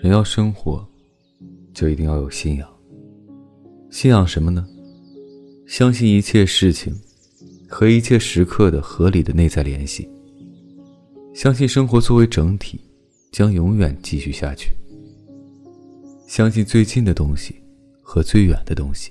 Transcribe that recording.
人要生活，就一定要有信仰。信仰什么呢？相信一切事情和一切时刻的合理的内在联系。相信生活作为整体，将永远继续下去。相信最近的东西和最远的东西。